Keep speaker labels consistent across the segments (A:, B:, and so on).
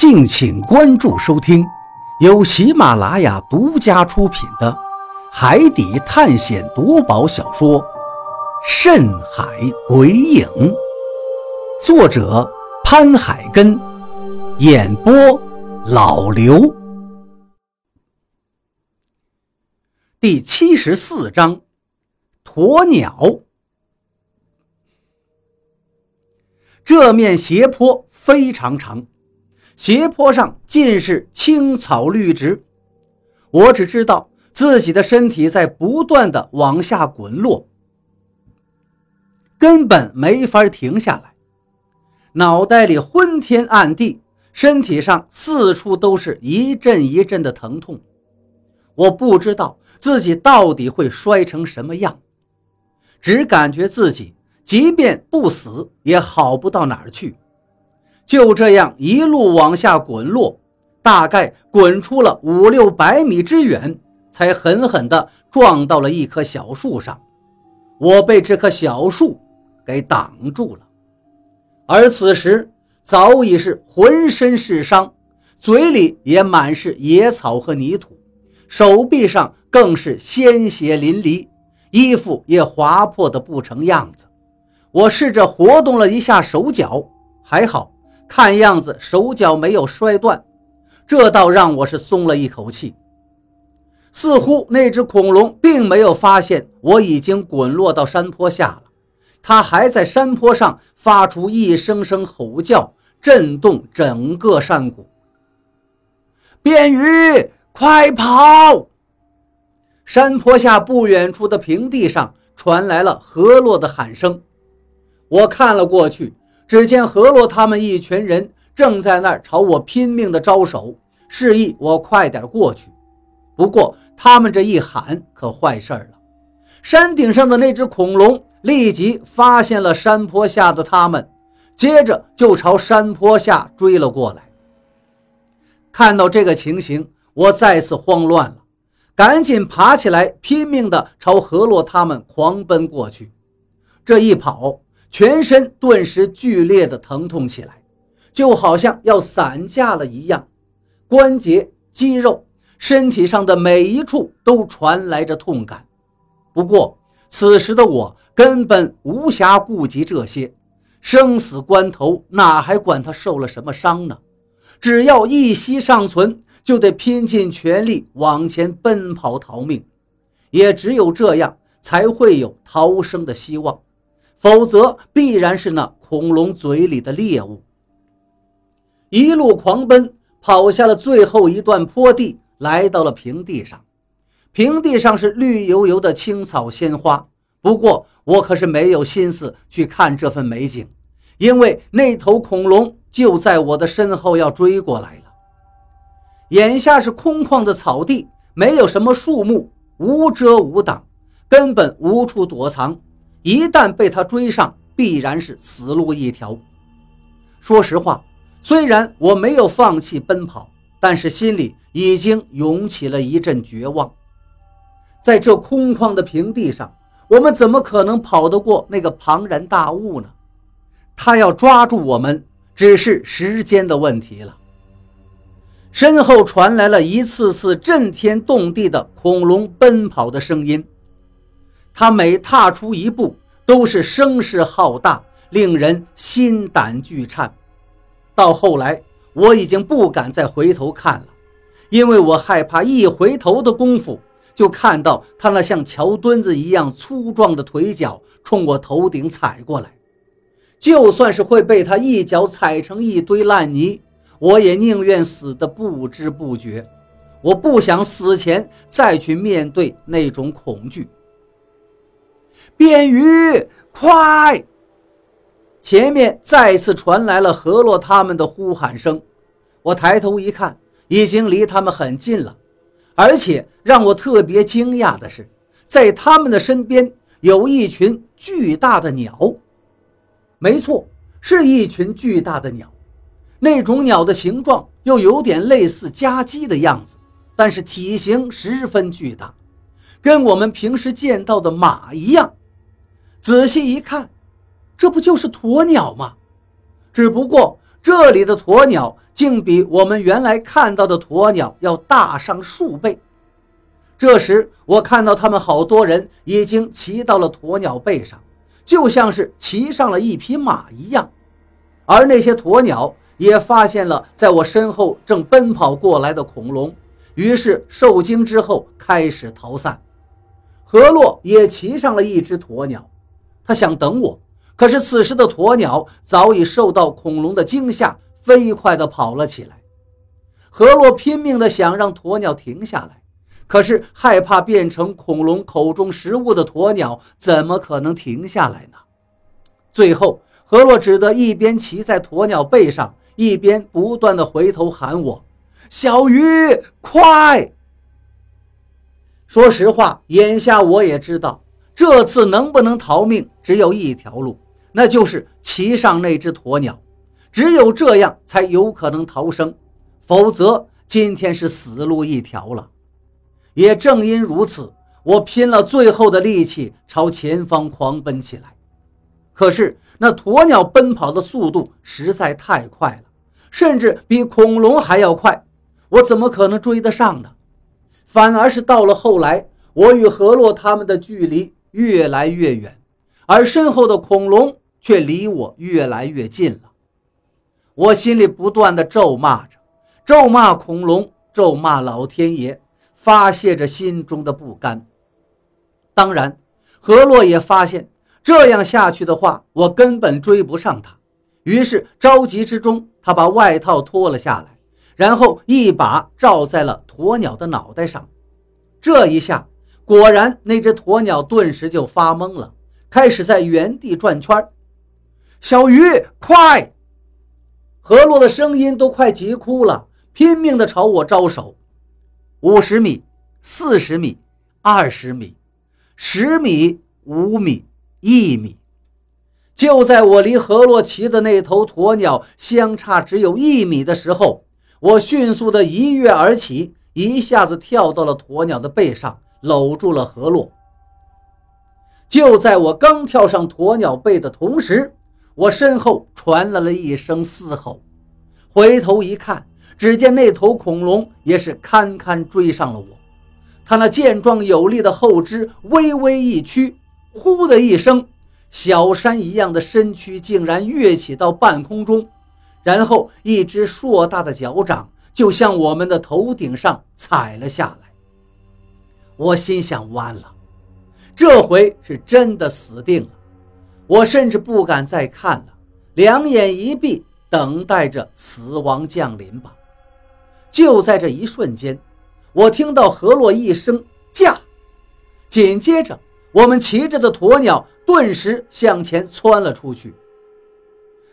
A: 敬请关注收听，由喜马拉雅独家出品的《海底探险夺宝小说》《深海鬼影》，作者潘海根，演播老刘。第七十四章，鸵鸟。这面斜坡非常长。斜坡上尽是青草绿植，我只知道自己的身体在不断的往下滚落，根本没法停下来。脑袋里昏天暗地，身体上四处都是一阵一阵的疼痛。我不知道自己到底会摔成什么样，只感觉自己即便不死也好不到哪儿去。就这样一路往下滚落，大概滚出了五六百米之远，才狠狠地撞到了一棵小树上。我被这棵小树给挡住了，而此时早已是浑身是伤，嘴里也满是野草和泥土，手臂上更是鲜血淋漓，衣服也划破的不成样子。我试着活动了一下手脚，还好。看样子手脚没有摔断，这倒让我是松了一口气。似乎那只恐龙并没有发现我已经滚落到山坡下了，它还在山坡上发出一声声吼叫，震动整个山谷。便鱼，快跑！山坡下不远处的平地上传来了河洛的喊声，我看了过去。只见何洛他们一群人正在那儿朝我拼命的招手，示意我快点过去。不过他们这一喊可坏事了，山顶上的那只恐龙立即发现了山坡下的他们，接着就朝山坡下追了过来。看到这个情形，我再次慌乱了，赶紧爬起来，拼命地朝何洛他们狂奔过去。这一跑。全身顿时剧烈的疼痛起来，就好像要散架了一样，关节、肌肉、身体上的每一处都传来着痛感。不过此时的我根本无暇顾及这些，生死关头哪还管他受了什么伤呢？只要一息尚存，就得拼尽全力往前奔跑逃命，也只有这样才会有逃生的希望。否则，必然是那恐龙嘴里的猎物。一路狂奔，跑下了最后一段坡地，来到了平地上。平地上是绿油油的青草鲜花，不过我可是没有心思去看这份美景，因为那头恐龙就在我的身后要追过来了。眼下是空旷的草地，没有什么树木，无遮无挡，根本无处躲藏。一旦被他追上，必然是死路一条。说实话，虽然我没有放弃奔跑，但是心里已经涌起了一阵绝望。在这空旷的平地上，我们怎么可能跑得过那个庞然大物呢？他要抓住我们，只是时间的问题了。身后传来了一次次震天动地的恐龙奔跑的声音。他每踏出一步，都是声势浩大，令人心胆俱颤。到后来，我已经不敢再回头看了，因为我害怕一回头的功夫，就看到他那像桥墩子一样粗壮的腿脚冲我头顶踩过来。就算是会被他一脚踩成一堆烂泥，我也宁愿死得不知不觉。我不想死前再去面对那种恐惧。便鱼，快！前面再次传来了河洛他们的呼喊声。我抬头一看，已经离他们很近了。而且让我特别惊讶的是，在他们的身边有一群巨大的鸟。没错，是一群巨大的鸟。那种鸟的形状又有点类似家鸡的样子，但是体型十分巨大，跟我们平时见到的马一样。仔细一看，这不就是鸵鸟吗？只不过这里的鸵鸟竟比我们原来看到的鸵鸟要大上数倍。这时，我看到他们好多人已经骑到了鸵鸟背上，就像是骑上了一匹马一样。而那些鸵鸟也发现了在我身后正奔跑过来的恐龙，于是受惊之后开始逃散。何洛也骑上了一只鸵鸟，他想等我，可是此时的鸵鸟早已受到恐龙的惊吓，飞快地跑了起来。何洛拼命地想让鸵鸟停下来。可是害怕变成恐龙口中食物的鸵鸟，怎么可能停下来呢？最后，何洛只得一边骑在鸵鸟背上，一边不断的回头喊我：“小鱼，快！”说实话，眼下我也知道，这次能不能逃命，只有一条路，那就是骑上那只鸵鸟。只有这样才有可能逃生，否则今天是死路一条了。也正因如此，我拼了最后的力气朝前方狂奔起来。可是那鸵鸟奔跑的速度实在太快了，甚至比恐龙还要快，我怎么可能追得上呢？反而是到了后来，我与何洛他们的距离越来越远，而身后的恐龙却离我越来越近了。我心里不断的咒骂着，咒骂恐龙，咒骂老天爷。发泄着心中的不甘。当然，何洛也发现这样下去的话，我根本追不上他。于是着急之中，他把外套脱了下来，然后一把罩在了鸵鸟的脑袋上。这一下，果然那只鸵鸟顿时就发懵了，开始在原地转圈小鱼，快！何洛的声音都快急哭了，拼命地朝我招手。五十米，四十米，二十米，十米，五米，一米。就在我离何洛骑的那头鸵鸟相差只有一米的时候，我迅速的一跃而起，一下子跳到了鸵鸟的背上，搂住了河洛。就在我刚跳上鸵鸟背的同时，我身后传来了一声嘶吼，回头一看。只见那头恐龙也是堪堪追上了我，它那健壮有力的后肢微微一屈，呼的一声，小山一样的身躯竟然跃起到半空中，然后一只硕大的脚掌就向我们的头顶上踩了下来。我心想：完了，这回是真的死定了。我甚至不敢再看了，两眼一闭，等待着死亡降临吧。就在这一瞬间，我听到何洛一声“驾”，紧接着，我们骑着的鸵鸟顿时向前窜了出去。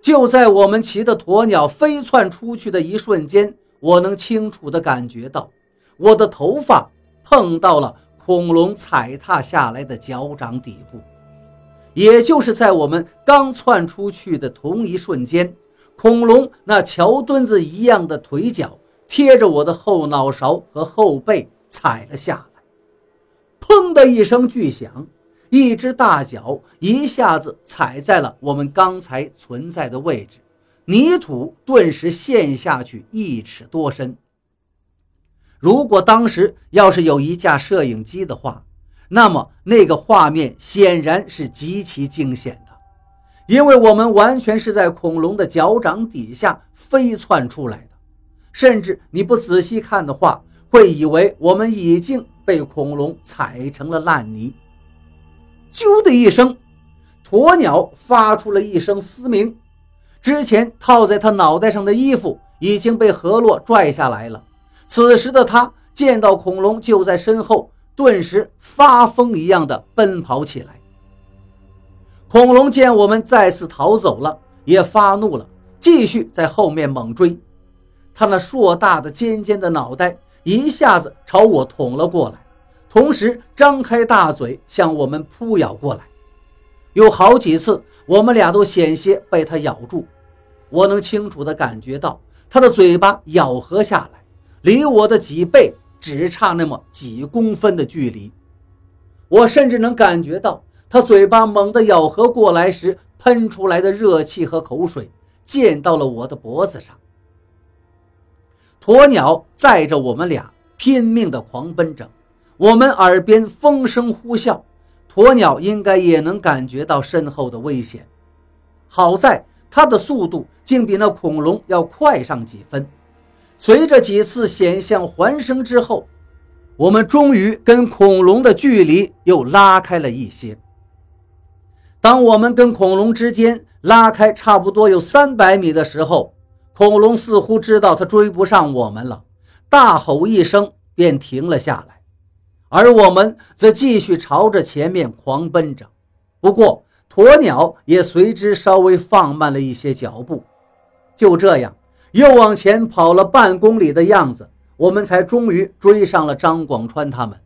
A: 就在我们骑的鸵鸟飞窜出去的一瞬间，我能清楚地感觉到，我的头发碰到了恐龙踩踏下来的脚掌底部。也就是在我们刚窜出去的同一瞬间，恐龙那桥墩子一样的腿脚。贴着我的后脑勺和后背踩了下来，砰的一声巨响，一只大脚一下子踩在了我们刚才存在的位置，泥土顿时陷下去一尺多深。如果当时要是有一架摄影机的话，那么那个画面显然是极其惊险的，因为我们完全是在恐龙的脚掌底下飞窜出来的。甚至你不仔细看的话，会以为我们已经被恐龙踩成了烂泥。啾的一声，鸵鸟发出了一声嘶鸣。之前套在他脑袋上的衣服已经被何洛拽下来了。此时的他见到恐龙就在身后，顿时发疯一样的奔跑起来。恐龙见我们再次逃走了，也发怒了，继续在后面猛追。他那硕大的、尖尖的脑袋一下子朝我捅了过来，同时张开大嘴向我们扑咬过来。有好几次，我们俩都险些被它咬住。我能清楚地感觉到它的嘴巴咬合下来，离我的脊背只差那么几公分的距离。我甚至能感觉到它嘴巴猛地咬合过来时喷出来的热气和口水。溅到了我的脖子上。鸵鸟载着我们俩拼命地狂奔着，我们耳边风声呼啸，鸵鸟应该也能感觉到身后的危险。好在它的速度竟比那恐龙要快上几分。随着几次险象环生之后，我们终于跟恐龙的距离又拉开了一些。当我们跟恐龙之间拉开差不多有三百米的时候，恐龙似乎知道它追不上我们了，大吼一声便停了下来，而我们则继续朝着前面狂奔着。不过，鸵鸟也随之稍微放慢了一些脚步。就这样，又往前跑了半公里的样子，我们才终于追上了张广川他们。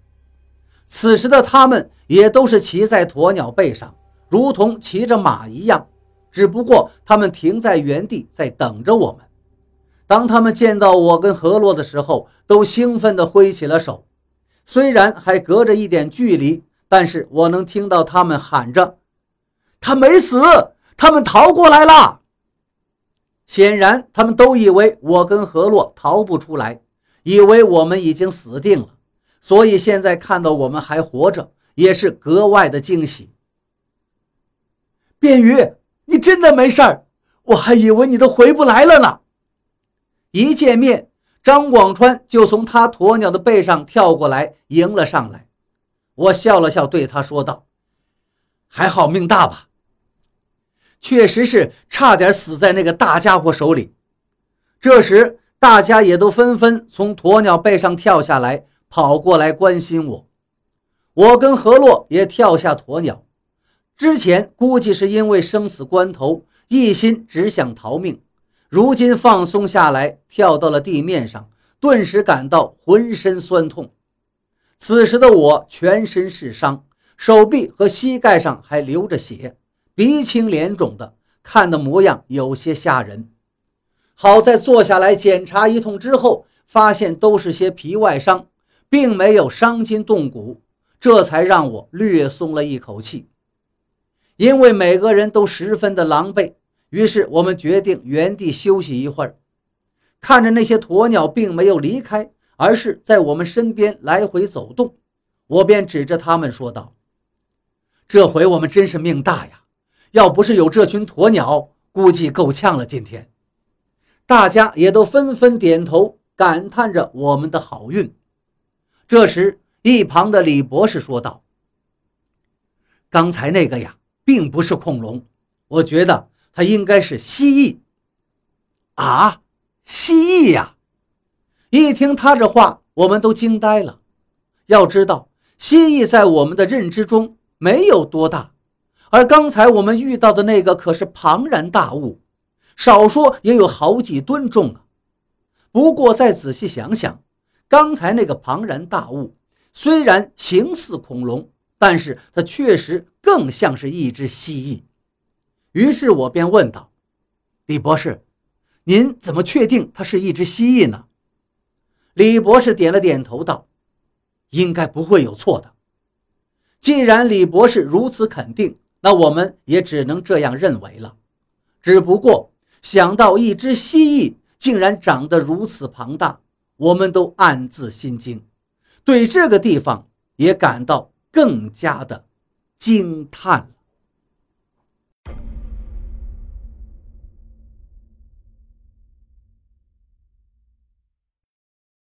A: 此时的他们也都是骑在鸵鸟背上，如同骑着马一样。只不过他们停在原地，在等着我们。当他们见到我跟何洛的时候，都兴奋地挥起了手。虽然还隔着一点距离，但是我能听到他们喊着：“他没死，他们逃过来了。”显然，他们都以为我跟何洛逃不出来，以为我们已经死定了，所以现在看到我们还活着，也是格外的惊喜。便鱼。你真的没事儿？我还以为你都回不来了呢。一见面，张广川就从他鸵鸟的背上跳过来迎了上来。我笑了笑，对他说道：“还好命大吧？确实是差点死在那个大家伙手里。”这时，大家也都纷纷从鸵鸟背上跳下来，跑过来关心我。我跟何洛也跳下鸵鸟。之前估计是因为生死关头，一心只想逃命，如今放松下来，跳到了地面上，顿时感到浑身酸痛。此时的我全身是伤，手臂和膝盖上还流着血，鼻青脸肿的，看的模样有些吓人。好在坐下来检查一通之后，发现都是些皮外伤，并没有伤筋动骨，这才让我略松了一口气。因为每个人都十分的狼狈，于是我们决定原地休息一会儿。看着那些鸵鸟并没有离开，而是在我们身边来回走动，我便指着他们说道：“这回我们真是命大呀！要不是有这群鸵鸟，估计够呛了。”今天，大家也都纷纷点头，感叹着我们的好运。这时，一旁的李博士说道：“刚才那个呀。”并不是恐龙，我觉得它应该是蜥蜴。啊，蜥蜴呀！一听他这话，我们都惊呆了。要知道，蜥蜴在我们的认知中没有多大，而刚才我们遇到的那个可是庞然大物，少说也有好几吨重啊。不过再仔细想想，刚才那个庞然大物虽然形似恐龙。但是它确实更像是一只蜥蜴，于是我便问道：“李博士，您怎么确定它是一只蜥蜴呢？”李博士点了点头，道：“应该不会有错的。既然李博士如此肯定，那我们也只能这样认为了。只不过想到一只蜥蜴竟然长得如此庞大，我们都暗自心惊，对这个地方也感到。更加的惊叹了。